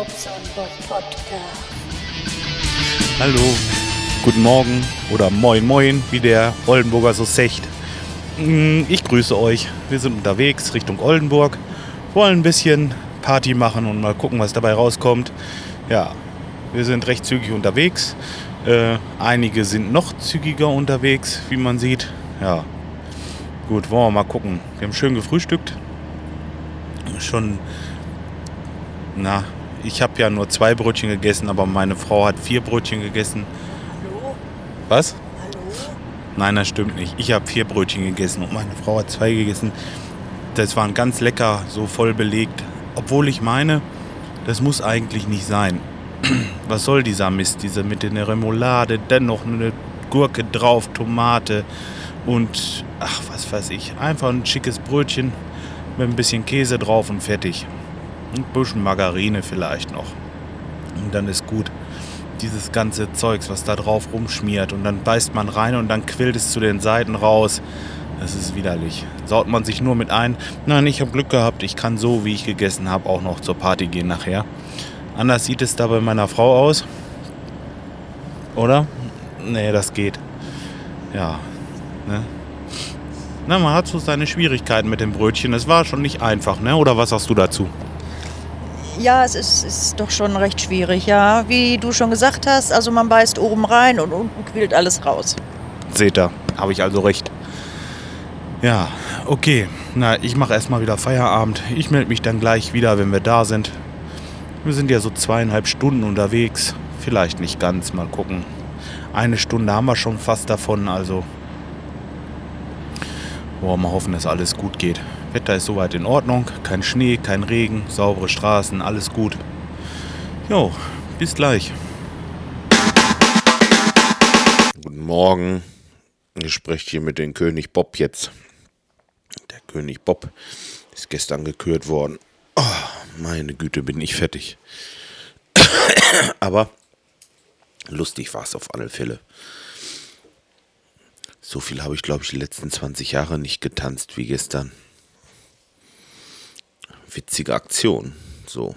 Podcast. Hallo, guten Morgen oder moin moin, wie der Oldenburger so secht. Mm, Ich grüße euch. Wir sind unterwegs Richtung Oldenburg, wollen ein bisschen Party machen und mal gucken, was dabei rauskommt. Ja, wir sind recht zügig unterwegs. Äh, einige sind noch zügiger unterwegs, wie man sieht. Ja, gut, wollen wir mal gucken. Wir haben schön gefrühstückt. Schon, na, ich habe ja nur zwei Brötchen gegessen, aber meine Frau hat vier Brötchen gegessen. Hallo? Was? Hallo? Nein, das stimmt nicht. Ich habe vier Brötchen gegessen und meine Frau hat zwei gegessen. Das waren ganz lecker, so voll belegt. Obwohl ich meine, das muss eigentlich nicht sein. Was soll dieser Mist? Diese mit der Remoulade, dennoch eine Gurke drauf, Tomate und ach, was weiß ich. Einfach ein schickes Brötchen mit ein bisschen Käse drauf und fertig. Ein bisschen Margarine vielleicht noch. Und dann ist gut dieses ganze Zeugs, was da drauf rumschmiert. Und dann beißt man rein und dann quillt es zu den Seiten raus. Das ist widerlich. Saut man sich nur mit ein. Nein, ich habe Glück gehabt. Ich kann so, wie ich gegessen habe, auch noch zur Party gehen nachher. Anders sieht es da bei meiner Frau aus. Oder? Nee, das geht. Ja. Ne? Na, man hat so seine Schwierigkeiten mit dem Brötchen. Es war schon nicht einfach, ne? Oder was sagst du dazu? Ja, es ist, ist doch schon recht schwierig, ja. Wie du schon gesagt hast, also man beißt oben rein und unten quillt alles raus. Seht ihr, habe ich also recht. Ja, okay. Na, ich mache erstmal wieder Feierabend. Ich melde mich dann gleich wieder, wenn wir da sind. Wir sind ja so zweieinhalb Stunden unterwegs. Vielleicht nicht ganz, mal gucken. Eine Stunde haben wir schon fast davon, also. Wollen wir hoffen, dass alles gut geht. Wetter ist soweit in Ordnung. Kein Schnee, kein Regen, saubere Straßen, alles gut. Jo, bis gleich. Guten Morgen. Ich spreche hier mit dem König Bob jetzt. Der König Bob ist gestern gekürt worden. Oh, meine Güte, bin ich fertig. Aber lustig war es auf alle Fälle. So viel habe ich, glaube ich, die letzten 20 Jahre nicht getanzt wie gestern. Witzige Aktion. So,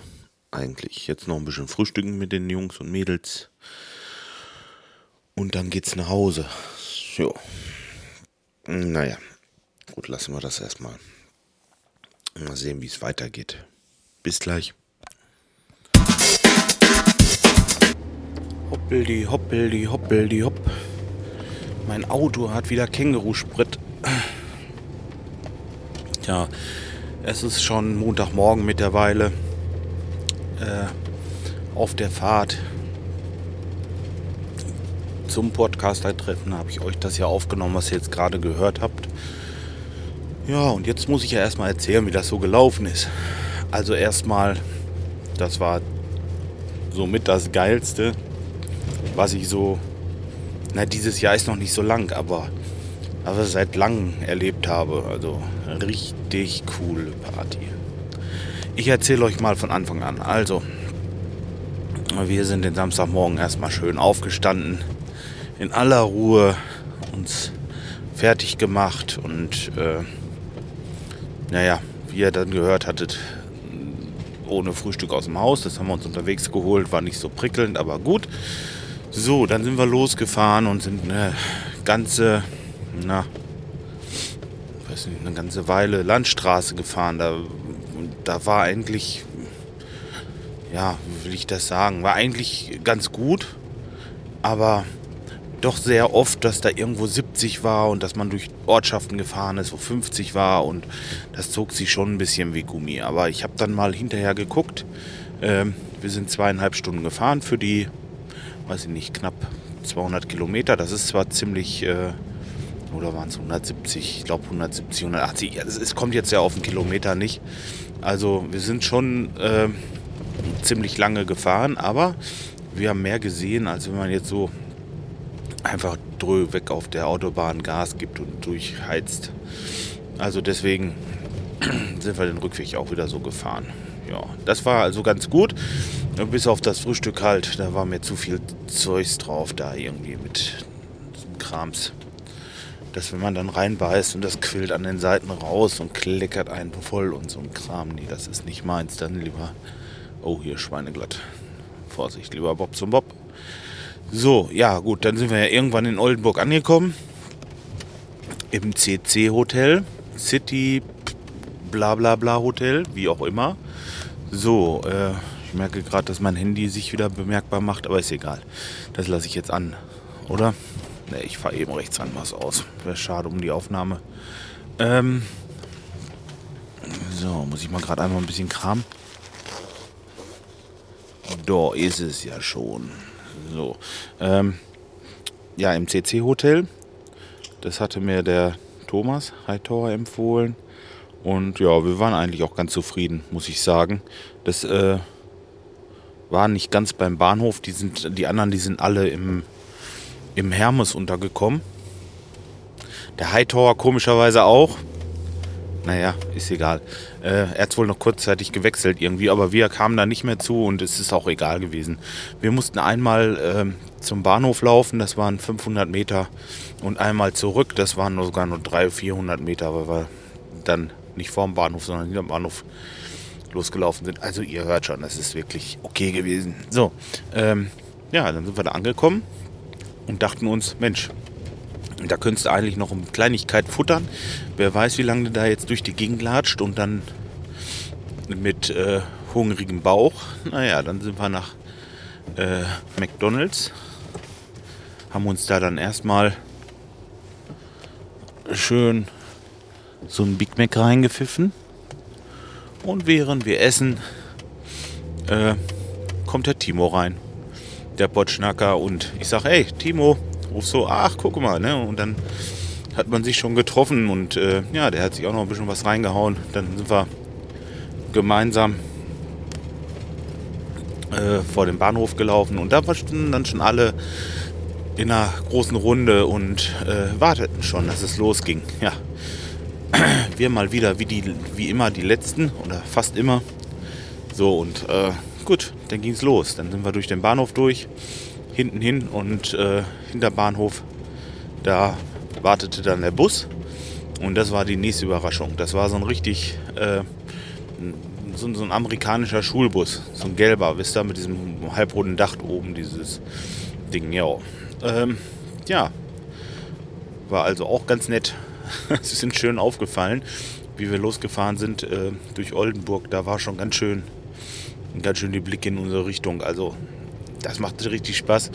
eigentlich. Jetzt noch ein bisschen frühstücken mit den Jungs und Mädels. Und dann geht's nach Hause. Jo. Naja, gut, lassen wir das erstmal. Mal sehen, wie es weitergeht. Bis gleich. Hoppeldi, hoppeldi, hoppeldi, hopp. Mein Auto hat wieder Kängurusprit. Tja, es ist schon Montagmorgen mittlerweile. Äh, auf der Fahrt zum Podcaster-Treffen habe ich euch das ja aufgenommen, was ihr jetzt gerade gehört habt. Ja, und jetzt muss ich ja erstmal erzählen, wie das so gelaufen ist. Also erstmal, das war somit das Geilste, was ich so, na dieses Jahr ist noch nicht so lang, aber, aber seit langem erlebt habe. Also richtig coole Party. Ich erzähle euch mal von Anfang an. Also, wir sind den Samstagmorgen erstmal schön aufgestanden, in aller Ruhe uns fertig gemacht und äh, naja, wie ihr dann gehört hattet, ohne Frühstück aus dem Haus. Das haben wir uns unterwegs geholt, war nicht so prickelnd, aber gut. So, dann sind wir losgefahren und sind eine ganze, na, weiß nicht, eine ganze Weile Landstraße gefahren. Da, da war eigentlich, ja, wie will ich das sagen, war eigentlich ganz gut, aber doch sehr oft, dass da irgendwo 70 war und dass man durch Ortschaften gefahren ist, wo 50 war und das zog sich schon ein bisschen wie Gummi. Aber ich habe dann mal hinterher geguckt. Ähm, wir sind zweieinhalb Stunden gefahren für die, weiß ich nicht, knapp 200 Kilometer. Das ist zwar ziemlich, äh, oder waren es 170, ich glaube 170, 180. Ja, es, kommt jetzt ja auf den Kilometer nicht. Also wir sind schon äh, ziemlich lange gefahren, aber wir haben mehr gesehen, als wenn man jetzt so einfach drö weg auf der Autobahn Gas gibt und durchheizt. Also deswegen sind wir den Rückweg auch wieder so gefahren. Ja, das war also ganz gut. Bis auf das Frühstück halt, da war mir zu viel Zeugs drauf, da irgendwie mit Krams. Dass wenn man dann reinbeißt und das quillt an den Seiten raus und kleckert einen voll und so ein Kram, nee, das ist nicht meins. Dann lieber Oh, hier Schweineglatt. Vorsicht, lieber Bob zum Bob. So, ja gut, dann sind wir ja irgendwann in Oldenburg angekommen. Im CC-Hotel. City bla bla bla Hotel, wie auch immer. So, äh, ich merke gerade, dass mein Handy sich wieder bemerkbar macht, aber ist egal. Das lasse ich jetzt an, oder? Ne, ich fahre eben rechts an was aus. Wäre schade um die Aufnahme. Ähm, so, muss ich mal gerade einmal ein bisschen kramen. Da ist es ja schon. So. Ähm, ja, im CC-Hotel. Das hatte mir der Thomas Hightower empfohlen. Und ja, wir waren eigentlich auch ganz zufrieden, muss ich sagen. Das äh, war nicht ganz beim Bahnhof. Die, sind, die anderen, die sind alle im, im Hermes untergekommen. Der Hightower komischerweise auch. Naja, ist egal. Äh, er hat wohl noch kurzzeitig gewechselt irgendwie, aber wir kamen da nicht mehr zu und es ist auch egal gewesen. Wir mussten einmal äh, zum Bahnhof laufen, das waren 500 Meter, und einmal zurück, das waren sogar nur 300, 400 Meter, weil wir dann nicht vorm Bahnhof, sondern hinterm Bahnhof losgelaufen sind. Also ihr hört schon, das ist wirklich okay gewesen. So, ähm, ja, dann sind wir da angekommen und dachten uns, Mensch, da könntest du eigentlich noch eine Kleinigkeit futtern. Wer weiß, wie lange du da jetzt durch die Gegend latscht und dann mit äh, hungrigem Bauch. Naja, dann sind wir nach äh, McDonalds. Haben uns da dann erstmal schön so ein Big Mac reingepfiffen. Und während wir essen, äh, kommt der Timo rein. Der Botschnacker. Und ich sage, hey, Timo, ruf so, ach, guck mal, ne? Und dann hat man sich schon getroffen und äh, ja, der hat sich auch noch ein bisschen was reingehauen. Dann sind wir gemeinsam äh, vor dem Bahnhof gelaufen und da waren dann schon alle in einer großen Runde und äh, warteten schon, dass es losging. Ja, wir mal wieder wie, die, wie immer die Letzten oder fast immer. So und äh, gut, dann ging es los. Dann sind wir durch den Bahnhof durch, hinten hin und äh, hinter Bahnhof, da wartete dann der Bus und das war die nächste Überraschung. Das war so ein richtig, äh, so, so, ein amerikanischer Schulbus, so ein gelber, wisst ihr, mit diesem halbrunden Dach oben, dieses Ding, ja. Ähm, ja, war also auch ganz nett. Sie sind schön aufgefallen, wie wir losgefahren sind äh, durch Oldenburg. Da war schon ganz schön, ganz schön die Blicke in unsere Richtung. Also das machte richtig Spaß.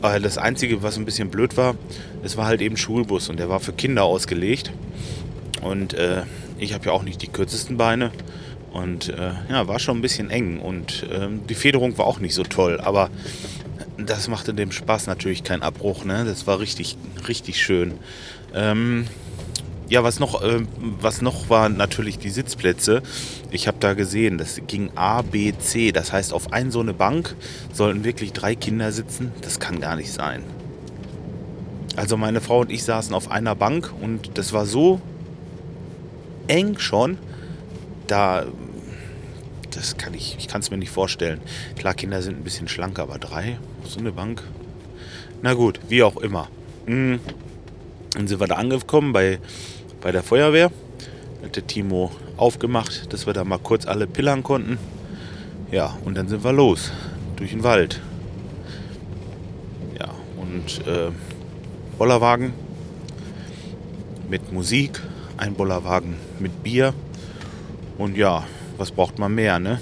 Aber das Einzige, was ein bisschen blöd war, es war halt eben Schulbus und der war für Kinder ausgelegt. Und äh, ich habe ja auch nicht die kürzesten Beine. Und äh, ja, war schon ein bisschen eng. Und äh, die Federung war auch nicht so toll. Aber das machte dem Spaß natürlich keinen Abbruch. Ne? Das war richtig, richtig schön. Ähm, ja, was noch, äh, was noch war natürlich die Sitzplätze. Ich habe da gesehen, das ging A, B, C. Das heißt, auf ein so eine Bank sollten wirklich drei Kinder sitzen. Das kann gar nicht sein. Also meine Frau und ich saßen auf einer Bank und das war so eng schon. Da, das kann ich, ich kann es mir nicht vorstellen. Klar, Kinder sind ein bisschen schlanker, aber drei auf so eine Bank. Na gut, wie auch immer. Hm. Dann sind wir da angekommen bei bei der Feuerwehr. Hat der Timo aufgemacht, dass wir da mal kurz alle pillern konnten. Ja, und dann sind wir los durch den Wald. Ja, und äh, Bollerwagen mit Musik, ein Bollerwagen mit Bier. Und ja, was braucht man mehr, ne?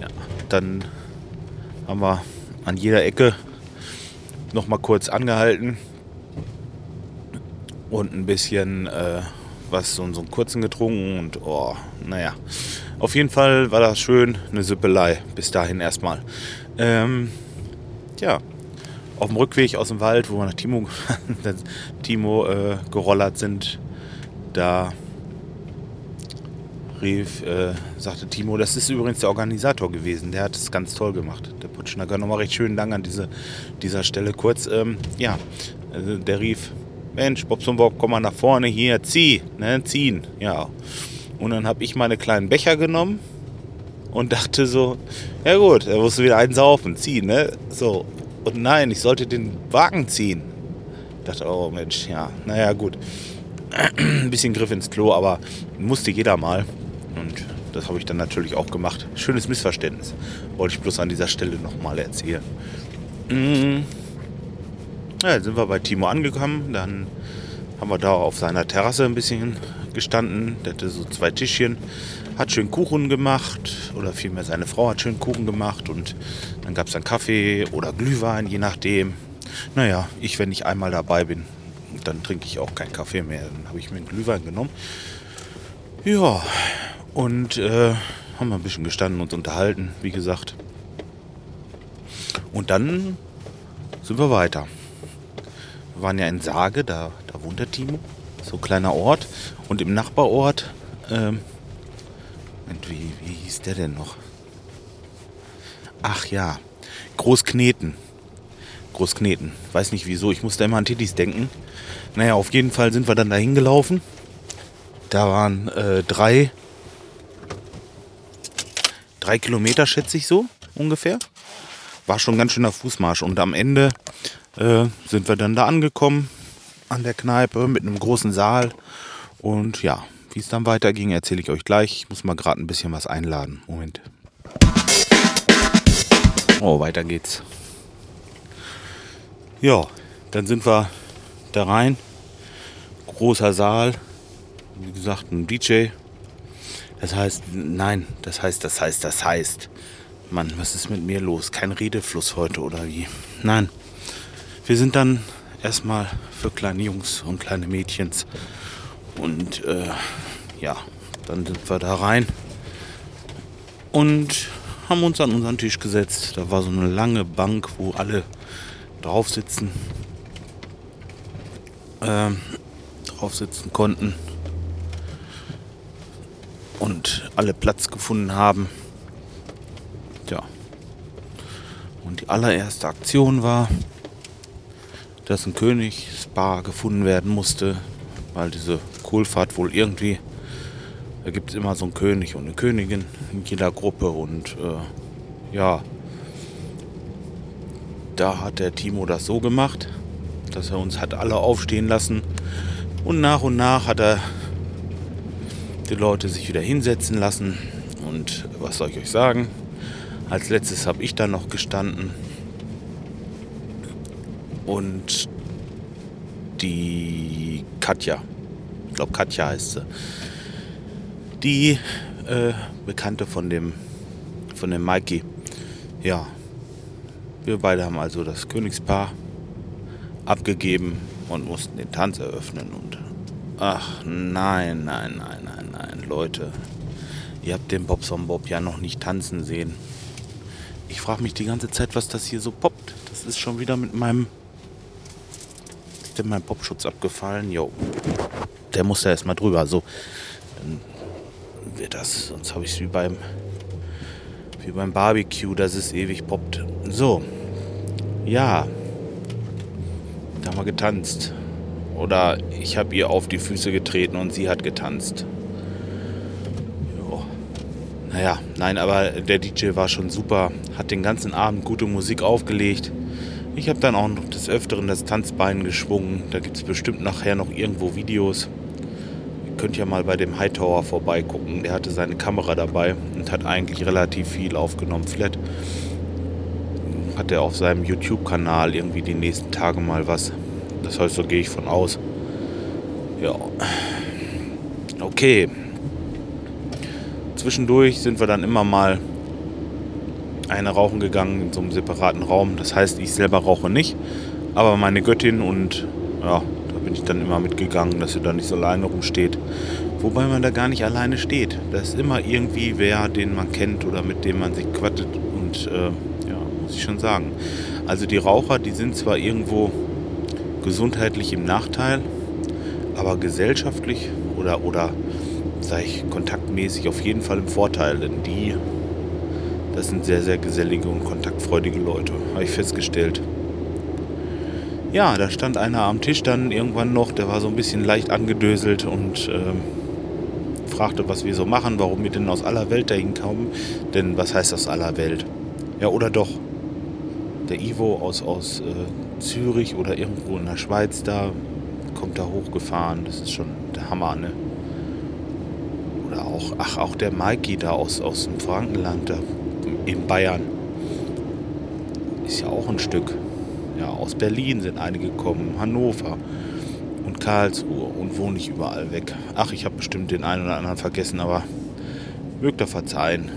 Ja, dann haben wir an jeder Ecke noch mal kurz angehalten, und ein bisschen äh, was, so, so einen kurzen getrunken und oh, naja. Auf jeden Fall war das schön, eine Süppelei. Bis dahin erstmal. Ähm, ja, auf dem Rückweg aus dem Wald, wo wir nach Timo, Timo äh, gerollert sind, da rief, äh, sagte Timo, das ist übrigens der Organisator gewesen, der hat es ganz toll gemacht. Der Putschnacker, nochmal recht schönen Dank an diese, dieser Stelle kurz. Ähm, ja, also der rief, Mensch, Bobsonbock, komm mal nach vorne hier, zieh, ne, ziehen, ja. Und dann habe ich meine kleinen Becher genommen und dachte so, ja gut, er musste wieder einen saufen, ziehen, ne, so. Und nein, ich sollte den Wagen ziehen. dachte, oh Mensch, ja, naja, gut. Ein bisschen Griff ins Klo, aber musste jeder mal. Und Das habe ich dann natürlich auch gemacht. Schönes Missverständnis. Wollte ich bloß an dieser Stelle nochmal erzählen. Mhm. Ja, jetzt sind wir bei Timo angekommen. Dann haben wir da auf seiner Terrasse ein bisschen gestanden. Der hatte so zwei Tischchen. Hat schön Kuchen gemacht. Oder vielmehr seine Frau hat schön Kuchen gemacht. Und dann gab es dann Kaffee oder Glühwein, je nachdem. Naja, ich, wenn ich einmal dabei bin, dann trinke ich auch keinen Kaffee mehr. Dann habe ich mir einen Glühwein genommen. Ja, und äh, haben wir ein bisschen gestanden und unterhalten, wie gesagt. Und dann sind wir weiter. Waren ja in Sage, da, da wohnt der Timo. So ein kleiner Ort. Und im Nachbarort, ähm, wie, wie hieß der denn noch? Ach ja, Großkneten. Großkneten. Weiß nicht wieso, ich musste immer an Titis denken. Naja, auf jeden Fall sind wir dann dahin gelaufen. Da waren äh, drei, drei Kilometer, schätze ich so, ungefähr. War schon ganz schöner Fußmarsch. Und am Ende äh, sind wir dann da angekommen an der Kneipe mit einem großen Saal. Und ja, wie es dann weiterging, erzähle ich euch gleich. Ich muss mal gerade ein bisschen was einladen. Moment. Oh, weiter geht's. Ja, dann sind wir da rein. Großer Saal. Wie gesagt, ein DJ. Das heißt, nein, das heißt, das heißt, das heißt. Mann, was ist mit mir los? Kein Redefluss heute oder wie? Nein. Wir sind dann erstmal für kleine Jungs und kleine Mädchens. Und äh, ja, dann sind wir da rein und haben uns an unseren Tisch gesetzt. Da war so eine lange Bank, wo alle drauf sitzen, äh, drauf sitzen konnten und alle Platz gefunden haben. Ja. Und die allererste Aktion war, dass ein Königspaar gefunden werden musste, weil diese Kohlfahrt wohl irgendwie, da gibt es immer so einen König und eine Königin in jeder Gruppe und äh, ja, da hat der Timo das so gemacht, dass er uns hat alle aufstehen lassen und nach und nach hat er die Leute sich wieder hinsetzen lassen und was soll ich euch sagen? Als letztes habe ich dann noch gestanden und die Katja, ich glaube Katja heißt sie, die äh, Bekannte von dem von dem Mikey. Ja, wir beide haben also das Königspaar abgegeben und mussten den Tanz eröffnen und ach nein, nein, nein, nein, nein, Leute, ihr habt den Bobson Bob ja noch nicht tanzen sehen. Ich frage mich die ganze Zeit, was das hier so poppt. Das ist schon wieder mit meinem ist denn mein Popschutz abgefallen? Jo. Der muss da erstmal drüber. So. Dann wird das. Sonst habe ich es wie beim. Wie beim Barbecue, dass es ewig poppt. So. Ja. Da haben wir getanzt. Oder ich habe ihr auf die Füße getreten und sie hat getanzt. Naja, nein, aber der DJ war schon super. Hat den ganzen Abend gute Musik aufgelegt. Ich habe dann auch noch des Öfteren das Tanzbein geschwungen. Da gibt es bestimmt nachher noch irgendwo Videos. Ihr könnt ja mal bei dem Hightower vorbeigucken. Der hatte seine Kamera dabei und hat eigentlich relativ viel aufgenommen. Vielleicht hat er auf seinem YouTube-Kanal irgendwie die nächsten Tage mal was. Das heißt, so gehe ich von aus. Ja. Okay. Zwischendurch sind wir dann immer mal eine rauchen gegangen in so einem separaten Raum. Das heißt, ich selber rauche nicht, aber meine Göttin und ja, da bin ich dann immer mitgegangen, dass sie da nicht so alleine rumsteht. Wobei man da gar nicht alleine steht. Da ist immer irgendwie wer, den man kennt oder mit dem man sich quattet und äh, ja, muss ich schon sagen. Also die Raucher, die sind zwar irgendwo gesundheitlich im Nachteil, aber gesellschaftlich oder, oder sag ich, kontaktmäßig auf jeden Fall im Vorteil, denn die das sind sehr, sehr gesellige und kontaktfreudige Leute, habe ich festgestellt. Ja, da stand einer am Tisch dann irgendwann noch, der war so ein bisschen leicht angedöselt und äh, fragte, was wir so machen, warum wir denn aus aller Welt dahin kommen. Denn was heißt aus aller Welt? Ja, oder doch. Der Ivo aus, aus äh, Zürich oder irgendwo in der Schweiz da kommt da hochgefahren. Das ist schon der Hammer, ne? Oder auch, ach, auch der Mikey da aus, aus dem Frankenland, da in Bayern. Ist ja auch ein Stück. Ja, aus Berlin sind einige gekommen, Hannover und Karlsruhe und wohne ich überall weg. Ach, ich habe bestimmt den einen oder anderen vergessen, aber mögt ihr verzeihen.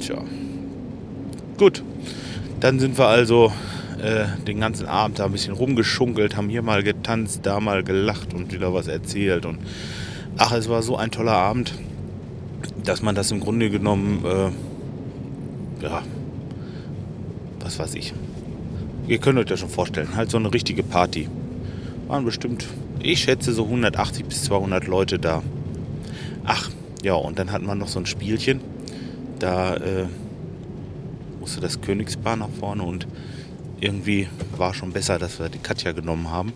Tja. Gut. Dann sind wir also äh, den ganzen Abend da ein bisschen rumgeschunkelt, haben hier mal getanzt, da mal gelacht und wieder was erzählt. Und ach, es war so ein toller Abend, dass man das im Grunde genommen, äh, ja, was weiß ich. Ihr könnt euch das schon vorstellen, halt so eine richtige Party. Waren bestimmt, ich schätze, so 180 bis 200 Leute da. Ach, ja, und dann hatten wir noch so ein Spielchen. Da äh, musste das Königspaar nach vorne und irgendwie war schon besser, dass wir die Katja genommen haben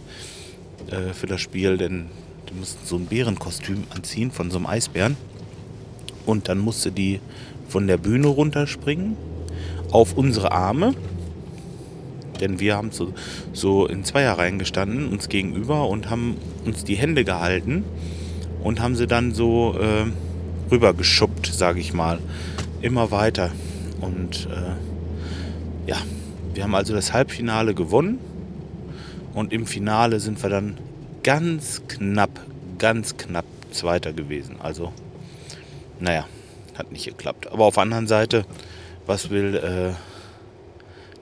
äh, für das Spiel, denn die mussten so ein Bärenkostüm anziehen von so einem Eisbären. Und dann musste die von der Bühne runterspringen auf unsere Arme. Denn wir haben so, so in Zweierreihen gestanden, uns gegenüber und haben uns die Hände gehalten und haben sie dann so äh, rübergeschubbt, sage ich mal. Immer weiter. Und äh, ja, wir haben also das Halbfinale gewonnen. Und im Finale sind wir dann ganz knapp, ganz knapp Zweiter gewesen. Also, naja, hat nicht geklappt. Aber auf der anderen Seite, was will äh,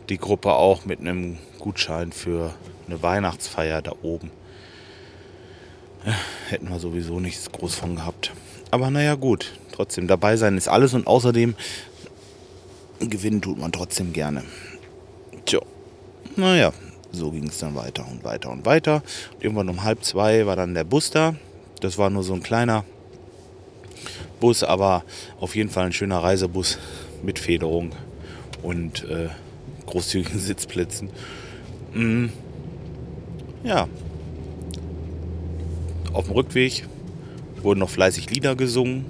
die Gruppe auch mit einem Gutschein für eine Weihnachtsfeier da oben? Ja, hätten wir sowieso nichts groß von gehabt. Aber naja, gut. Trotzdem, dabei sein ist alles und außerdem gewinnen tut man trotzdem gerne. Tja, naja, so ging es dann weiter und weiter und weiter. Und irgendwann um halb zwei war dann der Bus da. Das war nur so ein kleiner Bus, aber auf jeden Fall ein schöner Reisebus mit Federung und äh, großzügigen Sitzplätzen. Mm. Ja. Auf dem Rückweg wurden noch fleißig Lieder gesungen.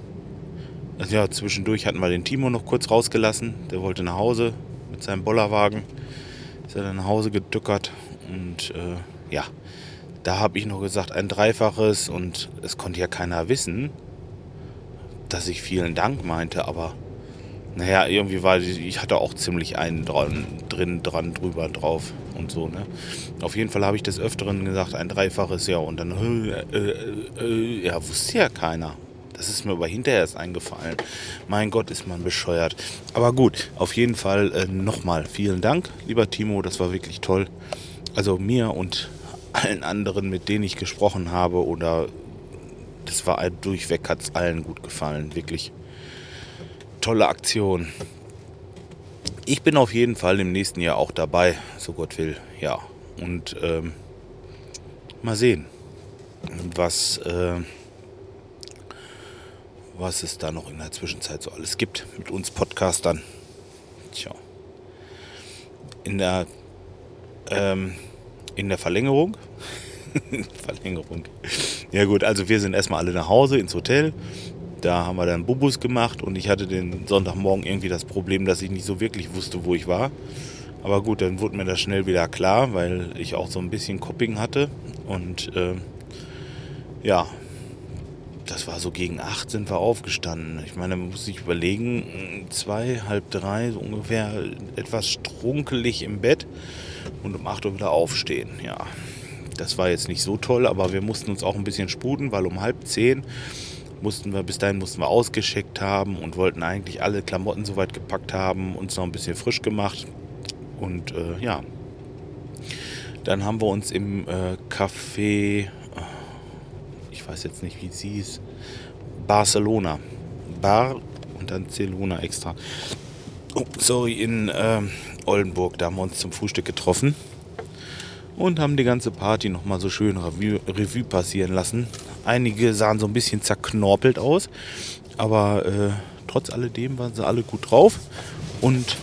Also ja, zwischendurch hatten wir den Timo noch kurz rausgelassen. Der wollte nach Hause mit seinem Bollerwagen. Ist er dann nach Hause gedückert. Und äh, ja, da habe ich noch gesagt, ein Dreifaches. Und es konnte ja keiner wissen, dass ich vielen Dank meinte. Aber naja, irgendwie war ich hatte auch ziemlich einen dran, drin, dran, drüber, drauf und so. Ne? Auf jeden Fall habe ich des Öfteren gesagt, ein Dreifaches, ja. Und dann, äh, äh, äh, ja, wusste ja keiner. Das ist mir aber hinterher erst eingefallen. Mein Gott, ist man bescheuert. Aber gut, auf jeden Fall äh, nochmal vielen Dank, lieber Timo. Das war wirklich toll. Also mir und allen anderen, mit denen ich gesprochen habe, oder das war durchweg, hat es allen gut gefallen. Wirklich tolle Aktion. Ich bin auf jeden Fall im nächsten Jahr auch dabei, so Gott will. Ja, und ähm, mal sehen, was. Äh, was es da noch in der Zwischenzeit so alles gibt mit uns Podcastern. Tja. In der, ähm, in der Verlängerung. Verlängerung. Ja gut, also wir sind erstmal alle nach Hause ins Hotel. Da haben wir dann Bubus gemacht und ich hatte den Sonntagmorgen irgendwie das Problem, dass ich nicht so wirklich wusste, wo ich war. Aber gut, dann wurde mir das schnell wieder klar, weil ich auch so ein bisschen Copping hatte. Und äh, ja, das war so gegen acht sind wir aufgestanden. Ich meine, man muss sich überlegen, zwei, halb drei, so ungefähr etwas strunkelig im Bett und um acht Uhr wieder aufstehen. Ja, das war jetzt nicht so toll, aber wir mussten uns auch ein bisschen sputen, weil um halb zehn mussten wir, bis dahin mussten wir ausgeschickt haben und wollten eigentlich alle Klamotten soweit gepackt haben, uns noch ein bisschen frisch gemacht. Und äh, ja, dann haben wir uns im äh, Café weiß jetzt nicht, wie sie hieß. Barcelona. Bar und dann Celuna extra. Oh, sorry, in äh, Oldenburg. Da haben wir uns zum Frühstück getroffen und haben die ganze Party nochmal so schön Revue, Revue, passieren lassen. Einige sahen so ein bisschen zerknorpelt aus, aber äh, trotz alledem waren sie alle gut drauf und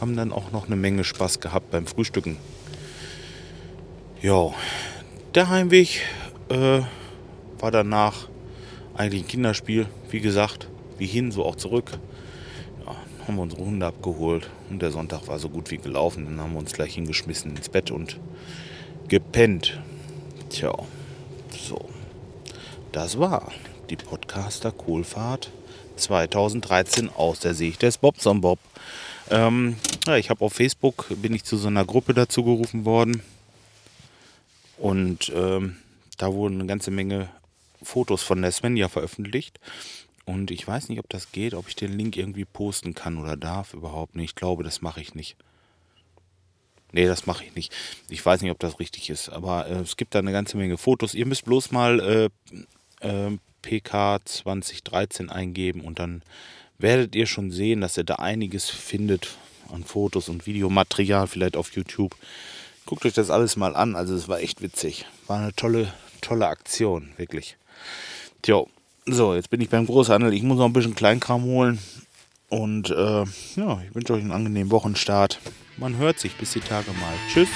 haben dann auch noch eine Menge Spaß gehabt beim Frühstücken. Ja, der Heimweg äh, war danach eigentlich ein Kinderspiel, wie gesagt, wie hin, so auch zurück. Haben wir unsere Hunde abgeholt und der Sonntag war so gut wie gelaufen. Dann haben wir uns gleich hingeschmissen ins Bett und gepennt. Tja, so. Das war die Podcaster Kohlfahrt 2013 aus der Sicht des Bobson Bob. Ähm, ja, ich habe auf Facebook, bin ich zu so einer Gruppe dazu gerufen worden. Und ähm, da wurden eine ganze Menge Fotos von der Svenja veröffentlicht. Und ich weiß nicht, ob das geht, ob ich den Link irgendwie posten kann oder darf. Überhaupt nicht. Ich glaube, das mache ich nicht. Nee, das mache ich nicht. Ich weiß nicht, ob das richtig ist. Aber äh, es gibt da eine ganze Menge Fotos. Ihr müsst bloß mal äh, äh, PK 2013 eingeben und dann werdet ihr schon sehen, dass ihr da einiges findet an Fotos und Videomaterial, vielleicht auf YouTube. Guckt euch das alles mal an. Also es war echt witzig. War eine tolle, tolle Aktion, wirklich. Tja, so, jetzt bin ich beim Großhandel. Ich muss noch ein bisschen Kleinkram holen. Und äh, ja, ich wünsche euch einen angenehmen Wochenstart. Man hört sich bis die Tage mal. Tschüss.